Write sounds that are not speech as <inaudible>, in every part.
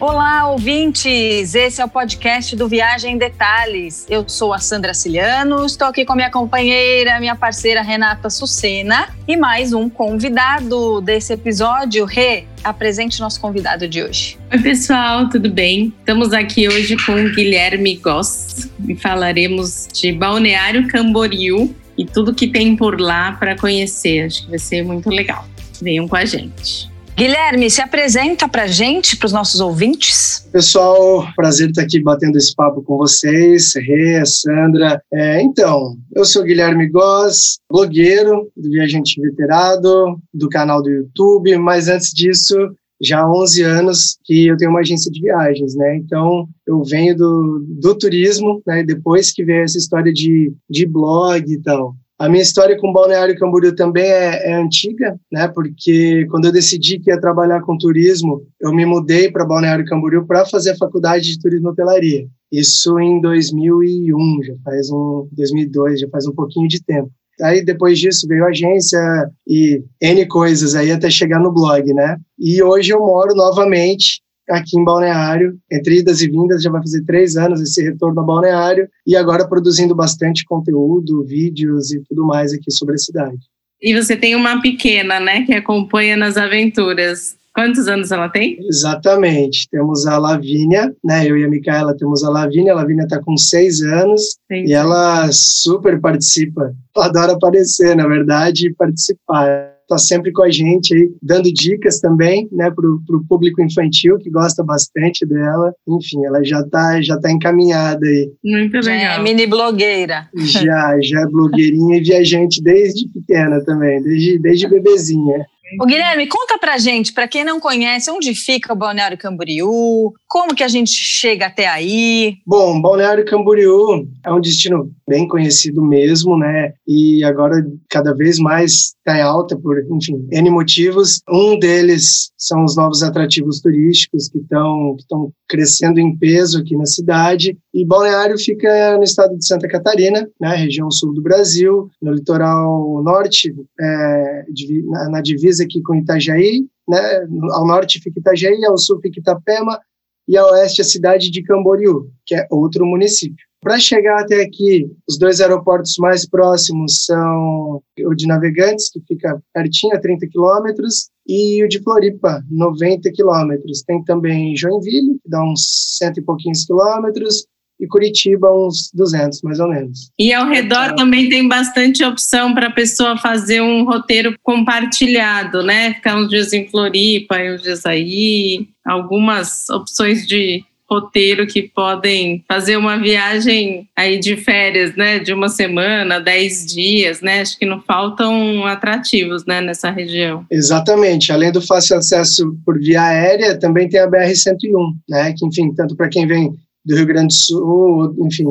Olá, ouvintes! Esse é o podcast do Viagem em Detalhes. Eu sou a Sandra Ciliano, estou aqui com minha companheira, minha parceira Renata Sucena e mais um convidado desse episódio. Rê, apresente nosso convidado de hoje. Oi, pessoal, tudo bem? Estamos aqui hoje com o Guilherme Goss e falaremos de Balneário Camboriú e tudo que tem por lá para conhecer. Acho que vai ser muito legal. Venham com a gente. Guilherme, se apresenta para gente, para os nossos ouvintes. Pessoal, prazer estar aqui batendo esse papo com vocês, Rê, Sandra. É, então, eu sou Guilherme Goss, blogueiro do Viajante Veterado, do canal do YouTube, mas antes disso, já há 11 anos que eu tenho uma agência de viagens, né? Então, eu venho do, do turismo, né? Depois que veio essa história de, de blog e tal. A minha história com Balneário Camboriú também é, é, antiga, né? Porque quando eu decidi que ia trabalhar com turismo, eu me mudei para Balneário Camboriú para fazer a faculdade de turismo e hotelaria. Isso em 2001, já faz um 2002, já faz um pouquinho de tempo. Aí depois disso veio agência e N coisas aí até chegar no blog, né? E hoje eu moro novamente aqui em Balneário, entre idas e vindas, já vai fazer três anos esse retorno ao Balneário, e agora produzindo bastante conteúdo, vídeos e tudo mais aqui sobre a cidade. E você tem uma pequena, né, que acompanha nas aventuras. Quantos anos ela tem? Exatamente. Temos a Lavínia, né? Eu e a Micaela temos a Lavínia. A Lavínia está com seis anos Entendi. e ela super participa. Ela adora aparecer, na verdade, e participar está sempre com a gente aí, dando dicas também, né, para o público infantil que gosta bastante dela. Enfim, ela já está já tá encaminhada aí. Muito legal. Já é mini blogueira. Já, já é blogueirinha e viajante desde pequena também, desde, desde bebezinha. O Guilherme, conta pra gente, para quem não conhece, onde fica o Balneário Camboriú, como que a gente chega até aí? Bom, Balneário Camboriú é um destino bem conhecido mesmo, né? E agora cada vez mais está em alta por, enfim, N motivos. Um deles são os novos atrativos turísticos que estão que crescendo em peso aqui na cidade. E Balneário fica no estado de Santa Catarina, né? Região sul do Brasil, no litoral norte, é, na, na divisa aqui com Itajaí, né? Ao norte fica Itajaí, ao sul fica Itapema e a oeste a cidade de Camboriú, que é outro município. Para chegar até aqui, os dois aeroportos mais próximos são o de Navegantes, que fica pertinho, a 30 quilômetros, e o de Floripa, 90 quilômetros. Tem também Joinville, que dá uns cento e pouquinhos quilômetros, e Curitiba uns 200, mais ou menos. E ao redor então, também tem bastante opção para a pessoa fazer um roteiro compartilhado, né? Ficar uns dias em Floripa, uns dias aí, algumas opções de roteiro que podem fazer uma viagem aí de férias, né, de uma semana, dez dias, né, acho que não faltam atrativos, né, nessa região. Exatamente, além do fácil acesso por via aérea, também tem a BR-101, né, que enfim, tanto para quem vem do Rio Grande do Sul, enfim,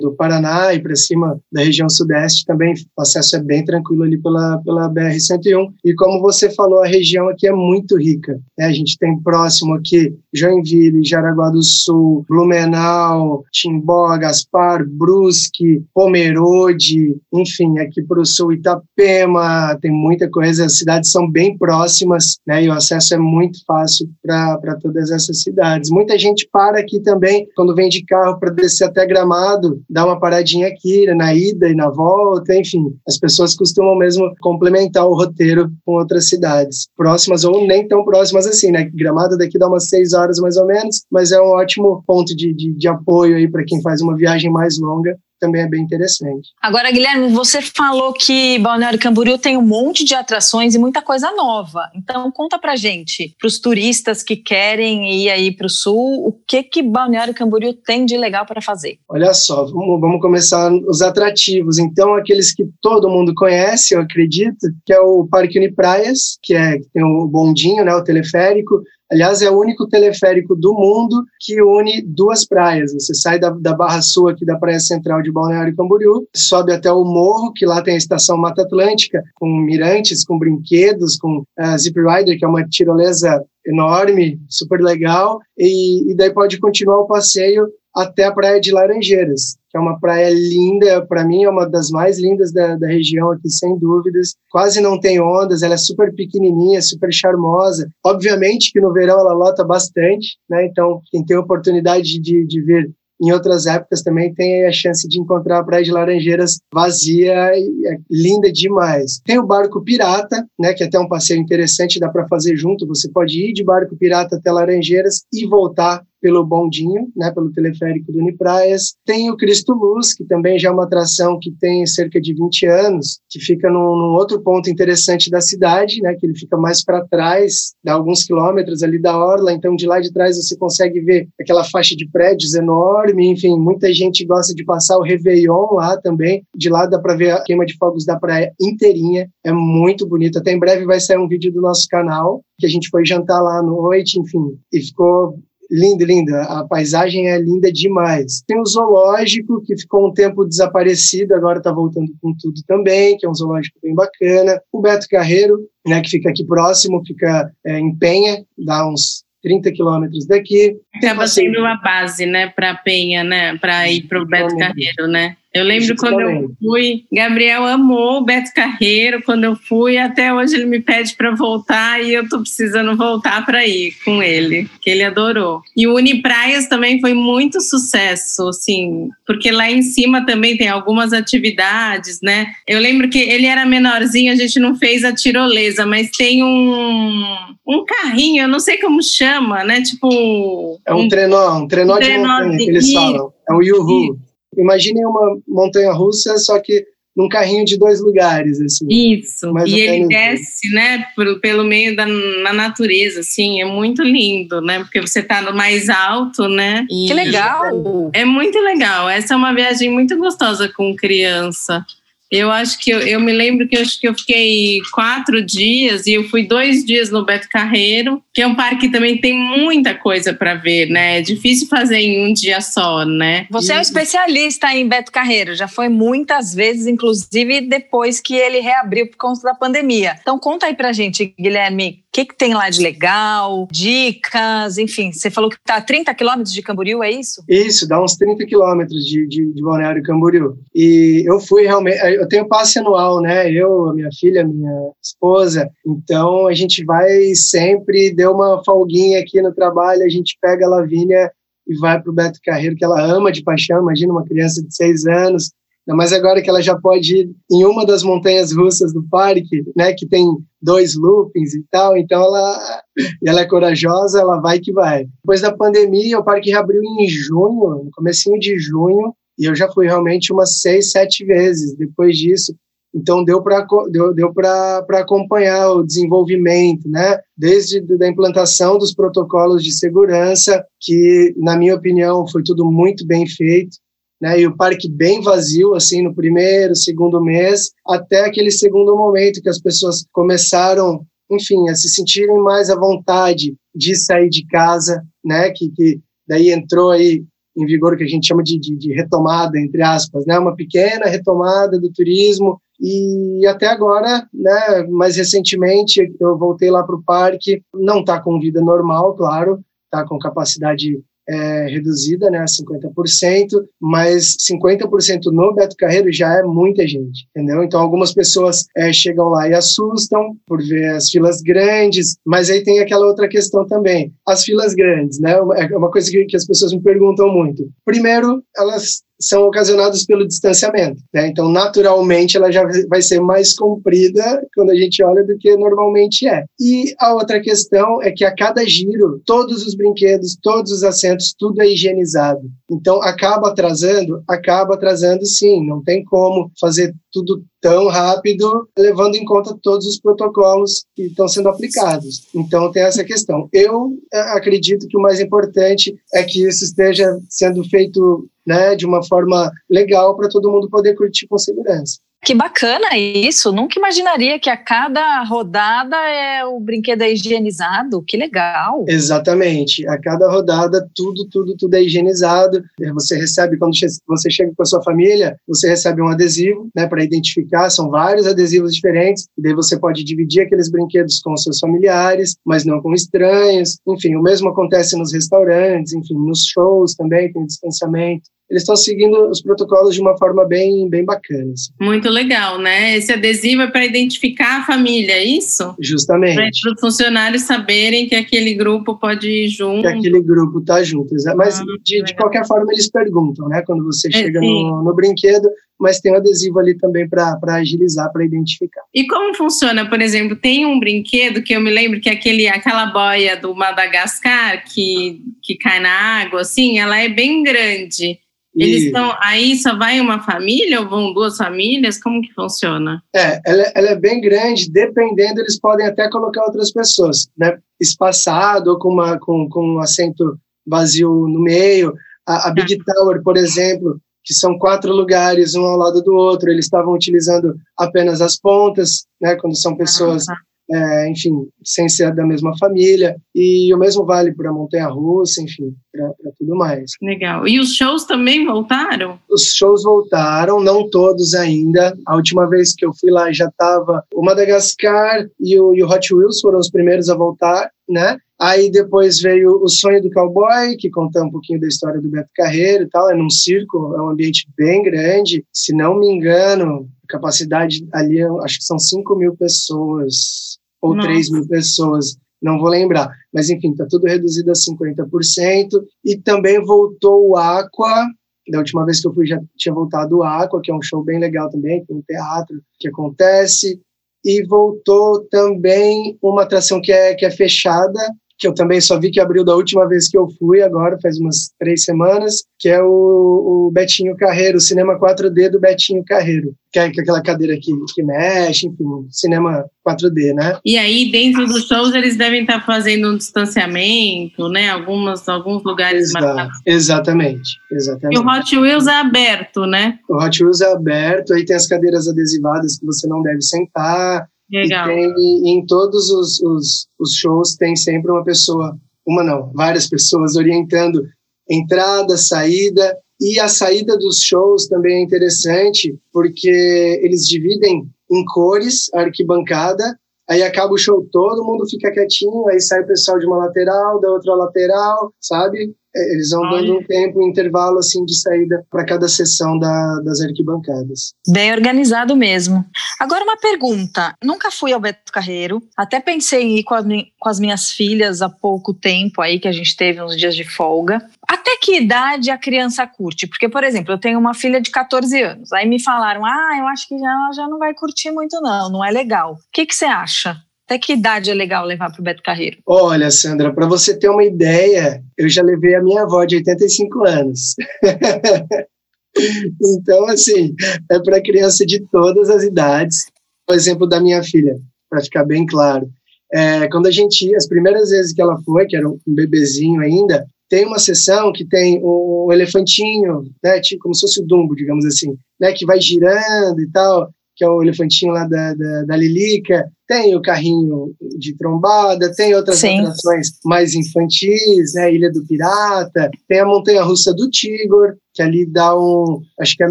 do Paraná e para cima da região sudeste também o acesso é bem tranquilo ali pela, pela BR-101. E como você falou, a região aqui é muito rica. Né? A gente tem próximo aqui Joinville, Jaraguá do Sul, Blumenau, Timbó, Gaspar, Brusque, Pomerode, enfim, aqui para o sul Itapema, tem muita coisa. As cidades são bem próximas né? e o acesso é muito fácil para todas essas cidades. Muita gente para aqui também quando vem de carro para descer até Gramado dar uma paradinha aqui na ida e na volta, enfim. As pessoas costumam mesmo complementar o roteiro com outras cidades, próximas ou nem tão próximas assim, né? Gramado daqui dá umas seis horas mais ou menos, mas é um ótimo ponto de, de, de apoio aí para quem faz uma viagem mais longa também é bem interessante. Agora, Guilherme, você falou que Balneário Camboriú tem um monte de atrações e muita coisa nova. Então, conta pra gente, para os turistas que querem ir aí para o sul, o que que Balneário Camboriú tem de legal para fazer? Olha só, vamos, vamos começar os atrativos. Então, aqueles que todo mundo conhece, eu acredito, que é o Parque Unipraias, que é tem o bondinho, né, o teleférico, Aliás, é o único teleférico do mundo que une duas praias. Você sai da, da Barra Sul, aqui da Praia Central de Balneário Camboriú, sobe até o morro, que lá tem a estação Mata Atlântica, com mirantes, com brinquedos, com a Zip Rider, que é uma tirolesa enorme, super legal, e, e daí pode continuar o passeio até a Praia de Laranjeiras, que é uma praia linda, para mim é uma das mais lindas da, da, região aqui, sem dúvidas. Quase não tem ondas, ela é super pequenininha, super charmosa. Obviamente que no verão ela lota bastante, né? Então, quem tem oportunidade de, de ver em outras épocas também tem a chance de encontrar a Praia de Laranjeiras vazia e é linda demais. Tem o barco pirata, né, que é até um passeio interessante, dá para fazer junto. Você pode ir de barco pirata até Laranjeiras e voltar pelo bondinho, né, pelo teleférico do Unipraias. Tem o Cristo Luz, que também já é uma atração que tem cerca de 20 anos, que fica num, num outro ponto interessante da cidade, né, que ele fica mais para trás, dá alguns quilômetros ali da orla, então de lá de trás você consegue ver aquela faixa de prédios enorme, enfim, muita gente gosta de passar o Réveillon lá também, de lá dá para ver a queima de fogos da praia inteirinha, é muito bonito, até em breve vai sair um vídeo do nosso canal, que a gente foi jantar lá à noite, enfim, e ficou lindo, lindo. A paisagem é linda demais. Tem o zoológico, que ficou um tempo desaparecido, agora está voltando com tudo também, que é um zoológico bem bacana. O Beto Carreiro, né, que fica aqui próximo, fica é, em Penha, dá uns 30 quilômetros daqui. Acaba sendo uma base, né, para Penha, né, para ir para o Beto Carreiro, né? Eu lembro quando eu fui, Gabriel amou o Beto Carreiro quando eu fui, até hoje ele me pede para voltar e eu tô precisando voltar para ir com ele, que ele adorou. E o Unipraias também foi muito sucesso, assim, porque lá em cima também tem algumas atividades, né? Eu lembro que ele era menorzinho, a gente não fez a tirolesa, mas tem um, um carrinho, eu não sei como chama, né? Tipo. É um, um trenó, um trenó, um de trenó montanha de... que eles falam. É o Yuhu. Imaginem uma montanha russa, só que num carrinho de dois lugares, assim. Isso, e ele desce, né, pelo, pelo meio da na natureza, assim, é muito lindo, né, porque você está no mais alto, né. E que legal! É muito legal, essa é uma viagem muito gostosa com criança. Eu acho que eu, eu, me lembro que eu acho que eu fiquei quatro dias e eu fui dois dias no Beto Carreiro, que é um parque que também tem muita coisa para ver, né? É difícil fazer em um dia só, né? Você e... é um especialista em Beto Carreiro, já foi muitas vezes, inclusive depois que ele reabriu por conta da pandemia. Então conta aí pra gente, Guilherme, o que, que tem lá de legal, dicas, enfim. Você falou que está a 30 quilômetros de Camboriú, é isso? Isso, dá uns 30 quilômetros de, de, de Balneário Camboriú. E eu fui realmente, eu tenho passe anual, né? Eu, minha filha, minha esposa. Então a gente vai sempre, deu uma folguinha aqui no trabalho, a gente pega a Lavínia e vai para o Beto Carreiro, que ela ama de paixão. Imagina uma criança de seis anos, mas agora que ela já pode ir em uma das montanhas russas do parque, né, que tem dois loopings e tal, então ela, ela é corajosa, ela vai que vai. Depois da pandemia, o parque reabriu em junho, no comecinho de junho, e eu já fui realmente umas seis, sete vezes depois disso. Então deu para deu, deu para acompanhar o desenvolvimento, né? Desde a implantação dos protocolos de segurança, que na minha opinião foi tudo muito bem feito né? E o parque bem vazio, assim, no primeiro, segundo mês, até aquele segundo momento que as pessoas começaram, enfim, a se sentirem mais à vontade de sair de casa, né? Que, que daí entrou aí em vigor o que a gente chama de, de, de retomada, entre aspas, né? Uma pequena retomada do turismo e até agora, né, mais recentemente, eu voltei lá para o parque, não está com vida normal, claro, está com capacidade é, reduzida, né, 50%, mas 50% no Beto Carreiro já é muita gente, entendeu? Então algumas pessoas é, chegam lá e assustam por ver as filas grandes, mas aí tem aquela outra questão também, as filas grandes, né? É uma coisa que, que as pessoas me perguntam muito. Primeiro, elas são ocasionados pelo distanciamento. Né? Então, naturalmente, ela já vai ser mais comprida quando a gente olha do que normalmente é. E a outra questão é que a cada giro, todos os brinquedos, todos os assentos, tudo é higienizado. Então, acaba atrasando? Acaba atrasando sim, não tem como fazer tudo tão rápido, levando em conta todos os protocolos que estão sendo aplicados. Então, tem essa questão. Eu é, acredito que o mais importante é que isso esteja sendo feito né, de uma forma legal para todo mundo poder curtir com segurança. Que bacana isso! Nunca imaginaria que a cada rodada é o brinquedo é higienizado. Que legal! Exatamente. A cada rodada, tudo, tudo, tudo é higienizado. Você recebe, quando você chega com a sua família, você recebe um adesivo né, para identificar. São vários adesivos diferentes. E daí você pode dividir aqueles brinquedos com seus familiares, mas não com estranhos. Enfim, o mesmo acontece nos restaurantes, enfim, nos shows também tem distanciamento eles estão seguindo os protocolos de uma forma bem, bem bacana. Assim. Muito legal, né? Esse adesivo é para identificar a família, é isso? Justamente. Para os funcionários saberem que aquele grupo pode ir junto. Que aquele grupo está junto. Mas, ah, de, de, qualquer forma, eles perguntam, né? Quando você é, chega no, no brinquedo, mas tem um adesivo ali também para agilizar, para identificar. E como funciona, por exemplo, tem um brinquedo que eu me lembro que é aquele, aquela boia do Madagascar que, que cai na água, assim, ela é bem grande. Eles estão aí, só vai uma família ou vão duas famílias? Como que funciona? É, ela, ela, é bem grande, dependendo, eles podem até colocar outras pessoas, né? Espaçado ou com, uma, com, com um assento vazio no meio. A, a Big tá. Tower, por exemplo, que são quatro lugares, um ao lado do outro, eles estavam utilizando apenas as pontas, né? Quando são pessoas. Ah, tá é, enfim, sem ser da mesma família, e o mesmo vale para a montanha-russa, enfim, para tudo mais. Legal. E os shows também voltaram? Os shows voltaram, não todos ainda. A última vez que eu fui lá já estava o Madagascar e o, e o Hot Wheels foram os primeiros a voltar, né? Aí depois veio o Sonho do Cowboy, que conta um pouquinho da história do Beto Carreiro e tal. É num circo, é um ambiente bem grande. Se não me engano, capacidade ali, acho que são 5 mil pessoas ou Nossa. 3 mil pessoas, não vou lembrar. Mas, enfim, está tudo reduzido a 50%. E também voltou o Aqua, da última vez que eu fui já tinha voltado o Aqua, que é um show bem legal também, tem um teatro que acontece. E voltou também uma atração que é, que é fechada, que eu também só vi que abriu da última vez que eu fui, agora faz umas três semanas, que é o, o Betinho Carreiro, o cinema 4D do Betinho Carreiro, que é aquela cadeira que, que mexe, enfim, cinema 4D, né? E aí, dentro dos shows, eles devem estar fazendo um distanciamento, né? Algumas, alguns lugares Exato, marcados. Exatamente, exatamente. E o Hot Wheels é aberto, né? O Hot Wheels é aberto, aí tem as cadeiras adesivadas que você não deve sentar, Legal. E tem, em todos os, os, os shows tem sempre uma pessoa, uma não, várias pessoas orientando entrada, saída, e a saída dos shows também é interessante, porque eles dividem em cores a arquibancada, aí acaba o show, todo mundo fica quietinho, aí sai o pessoal de uma lateral, da outra lateral, sabe? É, eles vão dando um tempo, um intervalo assim de saída para cada sessão da, das arquibancadas. Bem organizado mesmo. Agora uma pergunta. Nunca fui ao Beto Carreiro. Até pensei em ir com, com as minhas filhas há pouco tempo aí que a gente teve uns dias de folga. Até que idade a criança curte? Porque, por exemplo, eu tenho uma filha de 14 anos. Aí me falaram: ah, eu acho que ela já não vai curtir muito, não, não é legal. O que, que você acha? Até que idade é legal levar para o Beto Carreiro? Olha, Sandra, para você ter uma ideia, eu já levei a minha avó de 85 anos. <laughs> então, assim, é para criança de todas as idades. Por exemplo, da minha filha, para ficar bem claro. É, quando a gente as primeiras vezes que ela foi, que era um bebezinho ainda, tem uma sessão que tem o elefantinho, né, tipo, como se fosse o Dumbo, digamos assim, né, que vai girando e tal que é o elefantinho lá da, da, da Lilica, tem o carrinho de trombada, tem outras Sim. atrações mais infantis, né? Ilha do Pirata, tem a montanha-russa do Tigor, que ali dá um, acho que a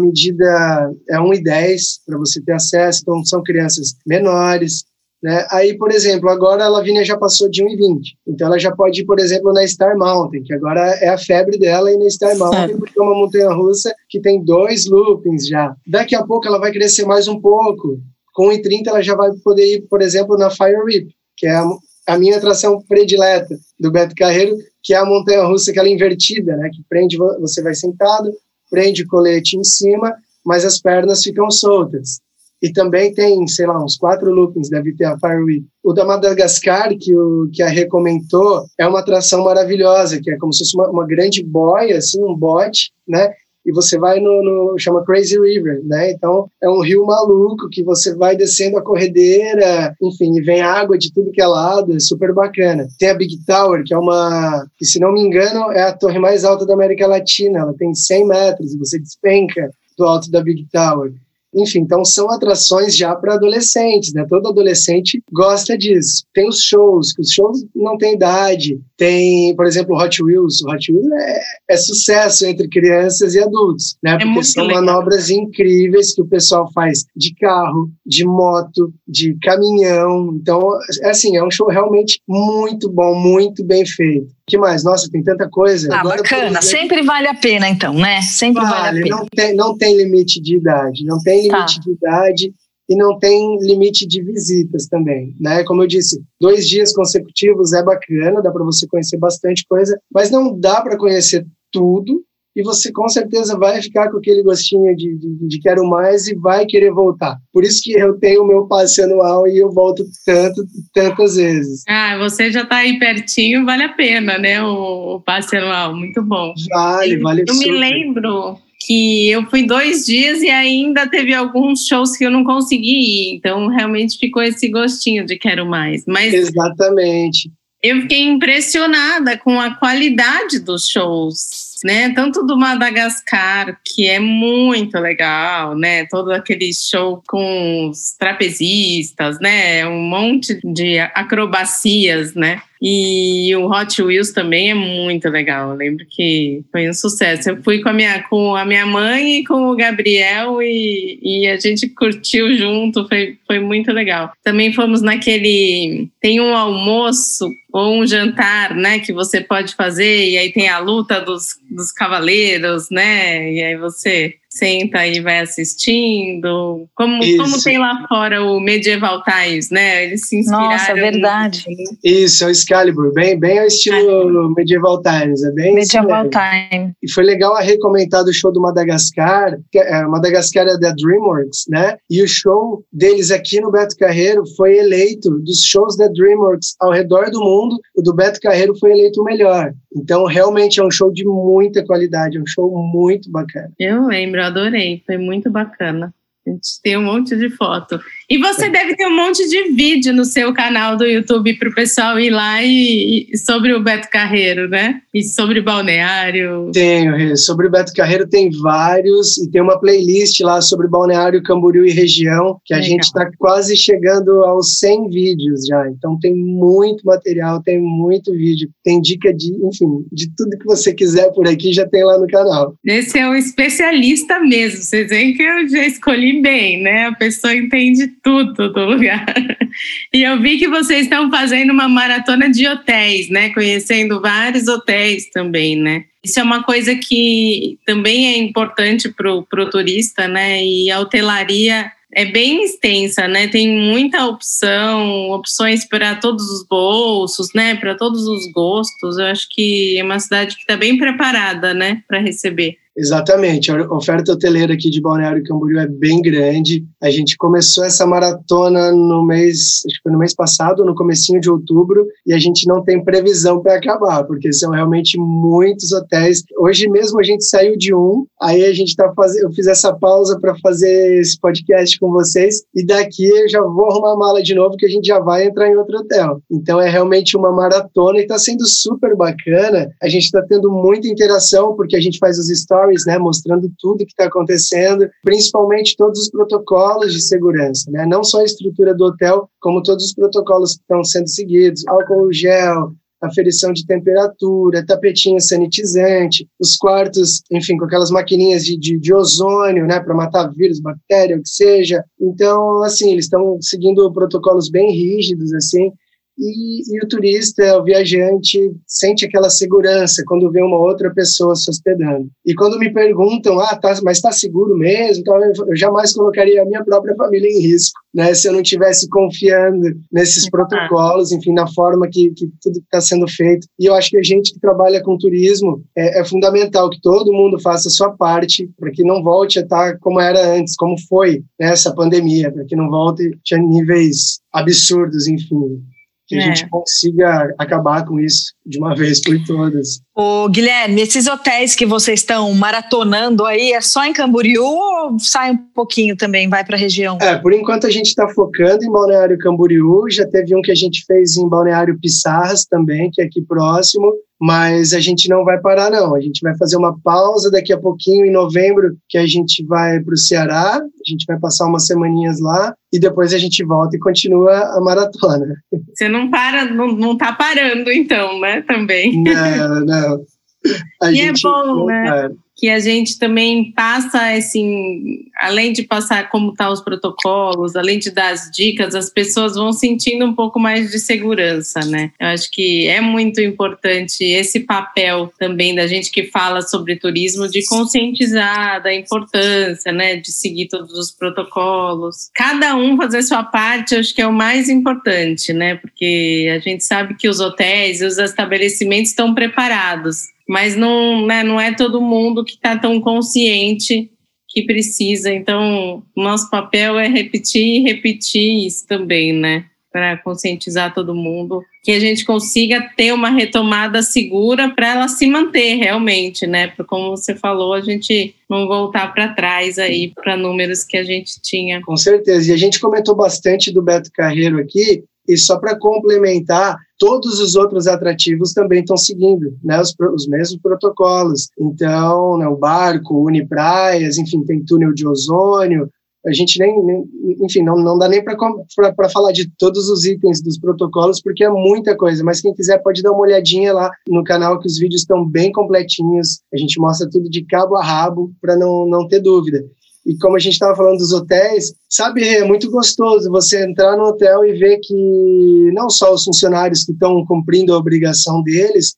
medida é 1,10 para você ter acesso, então são crianças menores. Né? Aí, por exemplo, agora a Lavínia já passou de 1,20. Então ela já pode ir, por exemplo, na Star Mountain, que agora é a febre dela ir na Star Mountain, porque é uma montanha russa que tem dois loopings já. Daqui a pouco ela vai crescer mais um pouco. Com 1,30 ela já vai poder ir, por exemplo, na Fire Rip, que é a, a minha atração predileta do Beto Carreiro, que é a montanha russa aquela invertida, né? Que prende, você vai sentado, prende o colete em cima, mas as pernas ficam soltas. E também tem, sei lá, uns quatro loopings, deve ter a Fireweek. O da Madagascar, que, o, que a recomendou, é uma atração maravilhosa, que é como se fosse uma, uma grande boia, assim, um bote, né? e você vai no, no, chama Crazy River, né? Então é um rio maluco que você vai descendo a corredeira, enfim, e vem água de tudo que é lado, é super bacana. Tem a Big Tower, que é uma, que se não me engano é a torre mais alta da América Latina, ela tem 100 metros e você despenca do alto da Big Tower. Enfim, então são atrações já para adolescentes, né? Todo adolescente gosta disso. Tem os shows, que os shows não têm idade. Tem, por exemplo, Hot Wheels. O Hot Wheels é, é sucesso entre crianças e adultos, né? É Porque são legal. manobras incríveis que o pessoal faz de carro, de moto, de caminhão. Então, é assim, é um show realmente muito bom, muito bem feito. Que mais? Nossa, tem tanta coisa. Ah, Agora, bacana. Sempre vale a pena, então, né? Sempre vale, vale a pena. Não tem, não tem limite de idade. Não tem limite tá. de idade e não tem limite de visitas também, né? Como eu disse, dois dias consecutivos é bacana, dá para você conhecer bastante coisa, mas não dá para conhecer tudo e você com certeza vai ficar com aquele gostinho de, de, de, quero mais e vai querer voltar. Por isso que eu tenho o meu passe anual e eu volto tanto, tantas vezes. Ah, você já está aí pertinho, vale a pena, né? O, o passe anual, muito bom. Vale, vale Eu super. me lembro que eu fui dois dias e ainda teve alguns shows que eu não consegui ir, então realmente ficou esse gostinho de quero mais. Mas Exatamente. Eu fiquei impressionada com a qualidade dos shows né? Tanto do Madagascar, que é muito legal, né? Todo aquele show com os trapezistas, né? Um monte de acrobacias, né? E o Hot Wheels também é muito legal. Eu lembro que foi um sucesso. Eu fui com a minha, com a minha mãe e com o Gabriel e, e a gente curtiu junto. Foi, foi muito legal. Também fomos naquele. Tem um almoço ou um jantar, né, que você pode fazer, e aí tem a luta dos, dos cavaleiros, né, e aí você senta e vai assistindo. Como, como tem lá fora o Medieval Times, né? Eles se inspiraram. Nossa, verdade. Isso, é o Excalibur, bem, bem ao estilo Medieval Times. É bem Medieval Times. E foi legal a recomendar do show do Madagascar, que é, Madagascar é da DreamWorks, né? E o show deles aqui no Beto Carreiro foi eleito dos shows da DreamWorks ao redor do mundo, o do Beto Carreiro foi eleito o melhor. Então, realmente é um show de muita qualidade, é um show muito bacana. Eu lembro, eu adorei, foi muito bacana. A gente tem um monte de foto. E você deve ter um monte de vídeo no seu canal do YouTube para o pessoal ir lá e, e, sobre o Beto Carreiro, né? E sobre balneário. Tenho, sobre o Beto Carreiro tem vários e tem uma playlist lá sobre balneário Camboriú e região que a Legal. gente está quase chegando aos 100 vídeos já. Então tem muito material, tem muito vídeo, tem dica de, enfim, de tudo que você quiser por aqui já tem lá no canal. Esse é um especialista mesmo. Vocês veem que eu já escolhi bem, né? A pessoa entende tudo do lugar. E eu vi que vocês estão fazendo uma maratona de hotéis, né? Conhecendo vários hotéis também, né? Isso é uma coisa que também é importante para o turista, né? E a hotelaria é bem extensa, né? Tem muita opção, opções para todos os bolsos, né? Para todos os gostos. Eu acho que é uma cidade que está bem preparada, né? Para receber. Exatamente, a oferta hoteleira aqui de Balneário Camboriú é bem grande. A gente começou essa maratona no mês, acho que foi no mês passado, no comecinho de outubro, e a gente não tem previsão para acabar, porque são realmente muitos hotéis. Hoje mesmo a gente saiu de um, aí a gente tá fazendo, eu fiz essa pausa para fazer esse podcast com vocês, e daqui eu já vou arrumar a mala de novo, que a gente já vai entrar em outro hotel. Então é realmente uma maratona e está sendo super bacana. A gente está tendo muita interação, porque a gente faz os stories stories, né, mostrando tudo que está acontecendo, principalmente todos os protocolos de segurança, né, não só a estrutura do hotel, como todos os protocolos que estão sendo seguidos, álcool gel, aferição de temperatura, tapetinho sanitizante, os quartos, enfim, com aquelas maquininhas de, de, de ozônio, né, para matar vírus, bactéria, o que seja. Então, assim, eles estão seguindo protocolos bem rígidos, assim, e, e, o turista, o viajante, sente aquela segurança quando vê uma outra pessoa se hospedando. E quando me perguntam, ah, tá, mas está seguro mesmo? Então, eu jamais colocaria a minha própria família em risco, né? Se eu não tivesse confiando nesses protocolos, enfim, na forma que, que tudo está sendo feito. E eu acho que a gente que trabalha com turismo é, é fundamental que todo mundo faça a sua parte para que não volte a estar como era antes, como foi né, essa pandemia, para que não volte a níveis absurdos, enfim que é. a gente consiga acabar com isso de uma <laughs> vez por todas. Ô, Guilherme, esses hotéis que vocês estão maratonando aí, é só em Camboriú ou sai um pouquinho também, vai para a região? É, por enquanto a gente está focando em Balneário Camboriú, já teve um que a gente fez em Balneário Pissarras também, que é aqui próximo, mas a gente não vai parar, não. A gente vai fazer uma pausa daqui a pouquinho, em novembro, que a gente vai para o Ceará, a gente vai passar umas semaninhas lá e depois a gente volta e continua a maratona. Você não para, não, não tá parando, então, né? Também. Não, não. A e é bom, né? Para que a gente também passa, assim, além de passar como estão tá os protocolos, além de dar as dicas, as pessoas vão sentindo um pouco mais de segurança, né? Eu acho que é muito importante esse papel também da gente que fala sobre turismo, de conscientizar da importância, né, de seguir todos os protocolos. Cada um fazer sua parte, acho que é o mais importante, né? Porque a gente sabe que os hotéis e os estabelecimentos estão preparados mas não, né, não é todo mundo que está tão consciente que precisa. Então, nosso papel é repetir e repetir isso também, né? Para conscientizar todo mundo, que a gente consiga ter uma retomada segura para ela se manter realmente, né? Como você falou, a gente não voltar para trás aí para números que a gente tinha. Com certeza. E a gente comentou bastante do Beto Carreiro aqui, e só para complementar, todos os outros atrativos também estão seguindo né, os, os mesmos protocolos. Então, né, o barco, Unipraias, enfim, tem túnel de ozônio. A gente nem, nem enfim, não, não dá nem para falar de todos os itens dos protocolos, porque é muita coisa. Mas quem quiser pode dar uma olhadinha lá no canal, que os vídeos estão bem completinhos. A gente mostra tudo de cabo a rabo para não, não ter dúvida. E como a gente estava falando dos hotéis, sabe, é muito gostoso você entrar no hotel e ver que não só os funcionários que estão cumprindo a obrigação deles,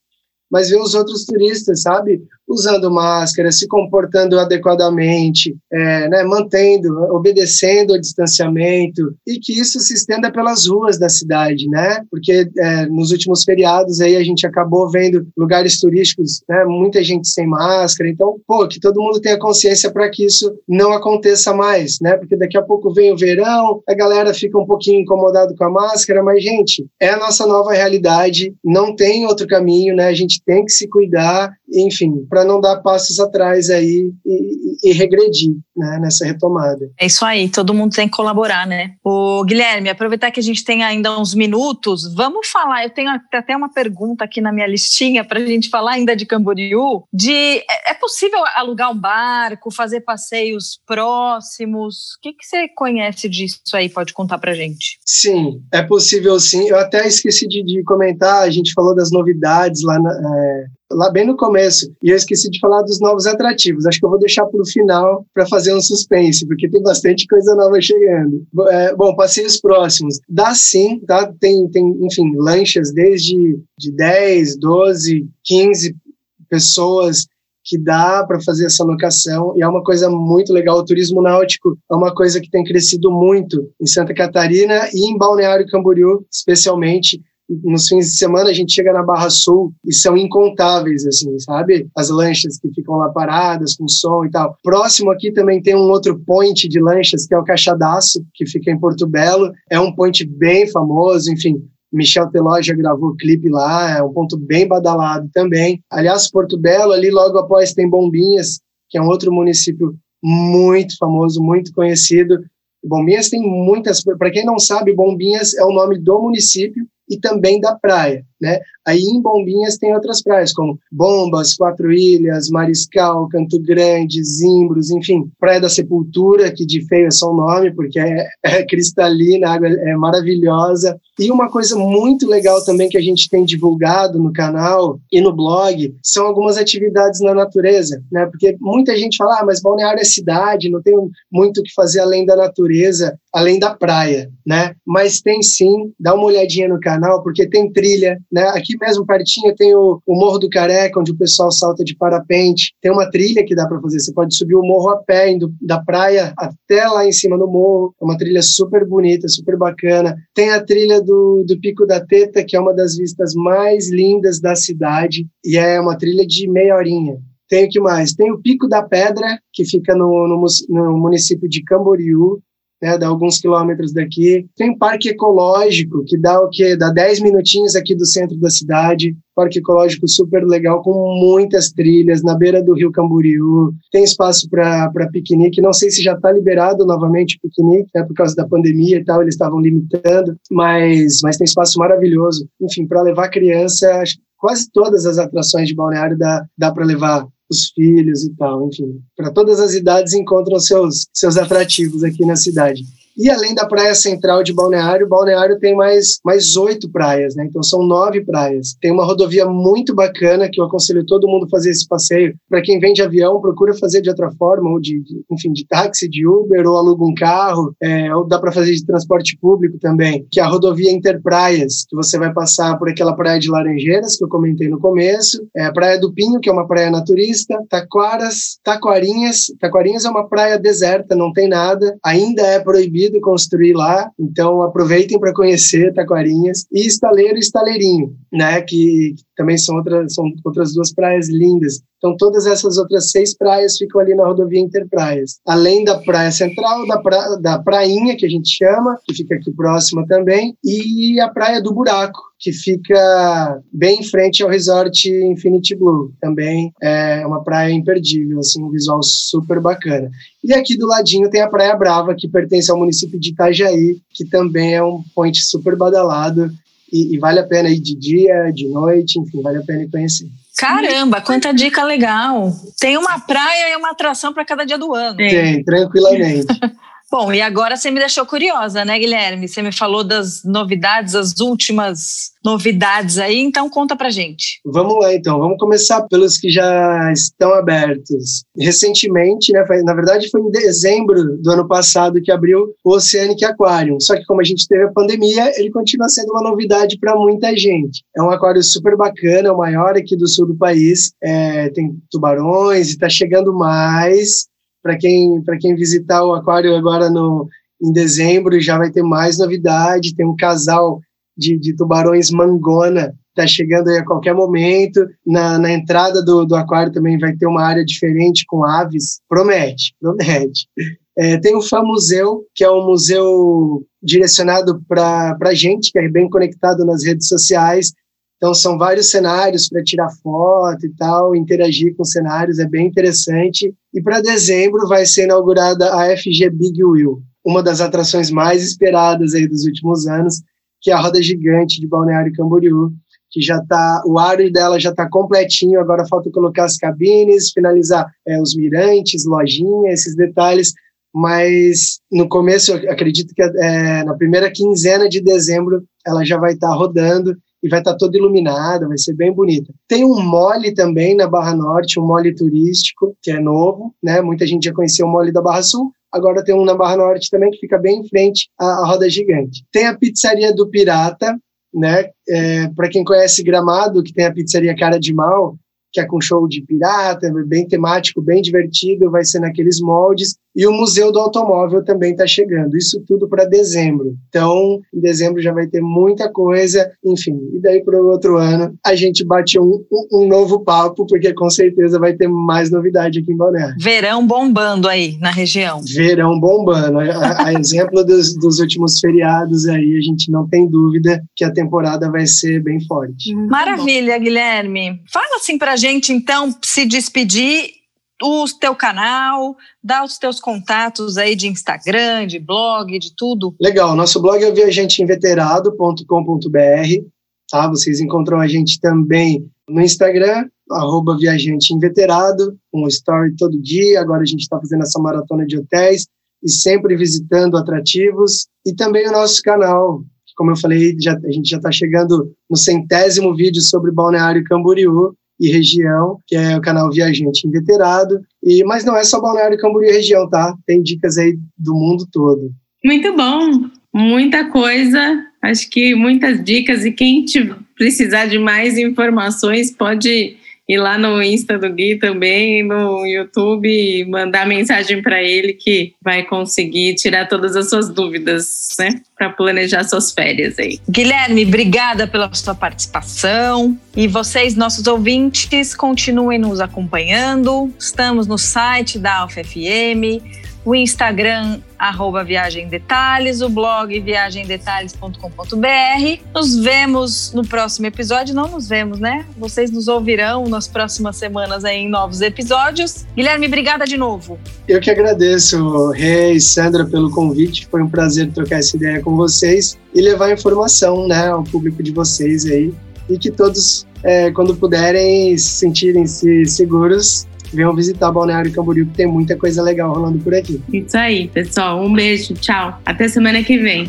mas ver os outros turistas, sabe? usando máscara, se comportando adequadamente, é, né, mantendo, obedecendo ao distanciamento e que isso se estenda pelas ruas da cidade, né? Porque é, nos últimos feriados aí a gente acabou vendo lugares turísticos, né, muita gente sem máscara, então, pô, que todo mundo tenha consciência para que isso não aconteça mais, né? Porque daqui a pouco vem o verão, a galera fica um pouquinho incomodado com a máscara, mas gente, é a nossa nova realidade, não tem outro caminho, né? A gente tem que se cuidar, enfim, para não dar passos atrás aí e, e, regredir né, nessa retomada. É isso aí, todo mundo tem que colaborar, né? O Guilherme, aproveitar que a gente tem ainda uns minutos, vamos falar. Eu tenho até uma pergunta aqui na minha listinha para a gente falar ainda de Camboriú. De é, é possível alugar um barco, fazer passeios próximos? O que, que você conhece disso aí? Pode contar para gente? Sim, é possível sim. Eu até esqueci de, de comentar. A gente falou das novidades lá na, é, lá bem no começo. E eu esqueci de falar dos novos atrativos. Acho que eu vou deixar para o final para fazer um suspense, porque tem bastante coisa nova chegando. É, bom, passeios próximos. Dá sim, tá? Tem, tem, enfim, lanchas desde de 10, 12, 15 pessoas que dá para fazer essa locação e é uma coisa muito legal. O turismo náutico é uma coisa que tem crescido muito em Santa Catarina e em Balneário Camboriú, especialmente nos fins de semana a gente chega na Barra Sul e são incontáveis, assim, sabe? As lanchas que ficam lá paradas com som e tal. Próximo aqui também tem um outro point de lanchas que é o Caixadaço, que fica em Porto Belo. É um point bem famoso, enfim. Michel Teló já gravou clipe lá, é um ponto bem badalado também. Aliás, Porto Belo, ali logo após tem Bombinhas, que é um outro município muito famoso, muito conhecido. Bombinhas tem muitas. Para quem não sabe, Bombinhas é o nome do município e também da praia, né? Aí em Bombinhas tem outras praias, como Bombas, Quatro Ilhas, Mariscal, Canto Grande, Zimbros, enfim, Praia da Sepultura, que de feio é só o nome, porque é, <laughs> é cristalina, a água é maravilhosa. E uma coisa muito legal também que a gente tem divulgado no canal e no blog são algumas atividades na natureza, né? Porque muita gente fala, ah, mas Balneário é cidade, não tem muito o que fazer além da natureza, além da praia, né? Mas tem sim, dá uma olhadinha no canal, porque tem trilha, né? Aqui mesmo pertinho tem o, o Morro do Careca, onde o pessoal salta de parapente. Tem uma trilha que dá para fazer. Você pode subir o morro a pé, indo da praia até lá em cima do morro. É uma trilha super bonita, super bacana. Tem a trilha do, do Pico da Teta, que é uma das vistas mais lindas da cidade. E é uma trilha de meia horinha. Tem o que mais? Tem o Pico da Pedra, que fica no, no, no município de Camboriú, né, dá alguns quilômetros daqui. Tem parque ecológico, que dá o quê? Dá 10 minutinhos aqui do centro da cidade. Parque ecológico super legal, com muitas trilhas, na beira do rio Camboriú. Tem espaço para piquenique. Não sei se já está liberado novamente o piquenique, né, por causa da pandemia e tal, eles estavam limitando, mas, mas tem espaço maravilhoso. Enfim, para levar criança, quase todas as atrações de balneário dá, dá para levar os filhos e tal, enfim. Para todas as idades encontram seus, seus atrativos aqui na cidade. E além da praia central de Balneário, Balneário tem mais, mais oito praias, né? Então são nove praias. Tem uma rodovia muito bacana que eu aconselho todo mundo fazer esse passeio. Para quem vem de avião, procura fazer de outra forma, ou de, de enfim, de táxi, de Uber, ou aluga um carro, é, ou dá para fazer de transporte público também, que é a rodovia Interpraias, que você vai passar por aquela praia de Laranjeiras, que eu comentei no começo, é a Praia do Pinho, que é uma praia naturista, Taquaras, Taquarinhas. Taquarinhas é uma praia deserta, não tem nada, ainda é proibido construir lá, então aproveitem para conhecer Taquarinhas e Estaleiro e Estaleirinho, né, que também são outras, são outras duas praias lindas. Então todas essas outras seis praias ficam ali na rodovia Interpraias. Além da praia central, da, pra, da prainha, que a gente chama, que fica aqui próxima também, e a praia do Buraco, que fica bem em frente ao resort Infinity Blue. Também é uma praia imperdível, assim, um visual super bacana. E aqui do ladinho tem a Praia Brava, que pertence ao município de Itajaí, que também é um point super badalado e, e vale a pena ir de dia, de noite, enfim, vale a pena conhecer. Caramba, quanta dica legal! Tem uma praia e uma atração para cada dia do ano. Tem, tranquilamente. <laughs> Bom, e agora você me deixou curiosa, né, Guilherme? Você me falou das novidades, as últimas novidades aí, então conta pra gente. Vamos lá, então. Vamos começar pelos que já estão abertos. Recentemente, né, na verdade foi em dezembro do ano passado que abriu o Oceanic Aquarium. Só que como a gente teve a pandemia, ele continua sendo uma novidade para muita gente. É um aquário super bacana, é o maior aqui do sul do país. É, tem tubarões e está chegando mais para quem, quem visitar o aquário agora no, em dezembro, já vai ter mais novidade. Tem um casal de, de tubarões mangona está chegando aí a qualquer momento. Na, na entrada do, do aquário também vai ter uma área diferente com aves. Promete, promete. É, tem o FAM Museu, que é um museu direcionado para a gente, que é bem conectado nas redes sociais. Então, são vários cenários para tirar foto e tal, interagir com cenários, é bem interessante. E para dezembro vai ser inaugurada a FG Big Wheel, uma das atrações mais esperadas aí dos últimos anos, que é a roda gigante de Balneário Camboriú, que já está, o aro dela já está completinho, agora falta colocar as cabines, finalizar é, os mirantes, lojinha, esses detalhes, mas no começo, acredito que é, na primeira quinzena de dezembro ela já vai estar tá rodando, e vai estar tá toda iluminada, vai ser bem bonita. Tem um mole também na Barra Norte, um mole turístico, que é novo, né? Muita gente já conheceu o mole da Barra Sul, agora tem um na Barra Norte também que fica bem em frente à, à Roda Gigante. Tem a pizzaria do Pirata, né? É, Para quem conhece Gramado, que tem a pizzaria Cara de Mal, que é com show de pirata, bem temático, bem divertido, vai ser naqueles moldes. E o Museu do Automóvel também está chegando. Isso tudo para dezembro. Então, em dezembro já vai ter muita coisa. Enfim, e daí para o outro ano a gente bate um, um, um, novo papo, porque com certeza vai ter mais novidade aqui em Balneário. Verão bombando aí na região. Verão bombando. A, a <laughs> exemplo dos, dos últimos feriados aí, a gente não tem dúvida que a temporada vai ser bem forte. Maravilha, Guilherme. Fala assim para a gente, então, se despedir o teu canal, dá os teus contatos aí de Instagram, de blog, de tudo. Legal, nosso blog é viajanteinveterado.com.br, tá? Vocês encontram a gente também no Instagram, arroba Viajante Inveterado, um story todo dia, agora a gente está fazendo essa maratona de hotéis e sempre visitando atrativos, e também o nosso canal, como eu falei, já, a gente já está chegando no centésimo vídeo sobre Balneário Camboriú, e região, que é o canal Viajante Inveterado. E, mas não é só Balneário Camboriú e região, tá? Tem dicas aí do mundo todo. Muito bom, muita coisa, acho que muitas dicas. E quem precisar de mais informações pode ir lá no Insta do Gui também, no YouTube, mandar mensagem para ele que vai conseguir tirar todas as suas dúvidas, né? Para planejar suas férias aí. Guilherme, obrigada pela sua participação. E vocês, nossos ouvintes, continuem nos acompanhando. Estamos no site da Alfa FM o Instagram, arroba Viagem Detalhes, o blog viagemdetalhes.com.br. Nos vemos no próximo episódio. Não nos vemos, né? Vocês nos ouvirão nas próximas semanas aí em novos episódios. Guilherme, obrigada de novo. Eu que agradeço, Rei Sandra, pelo convite. Foi um prazer trocar essa ideia com vocês e levar informação né, ao público de vocês aí. E que todos é, quando puderem, se sentirem-se seguros, venham visitar Balneário Camboriú, que tem muita coisa legal rolando por aqui. Isso aí, pessoal. Um beijo, tchau. Até semana que vem.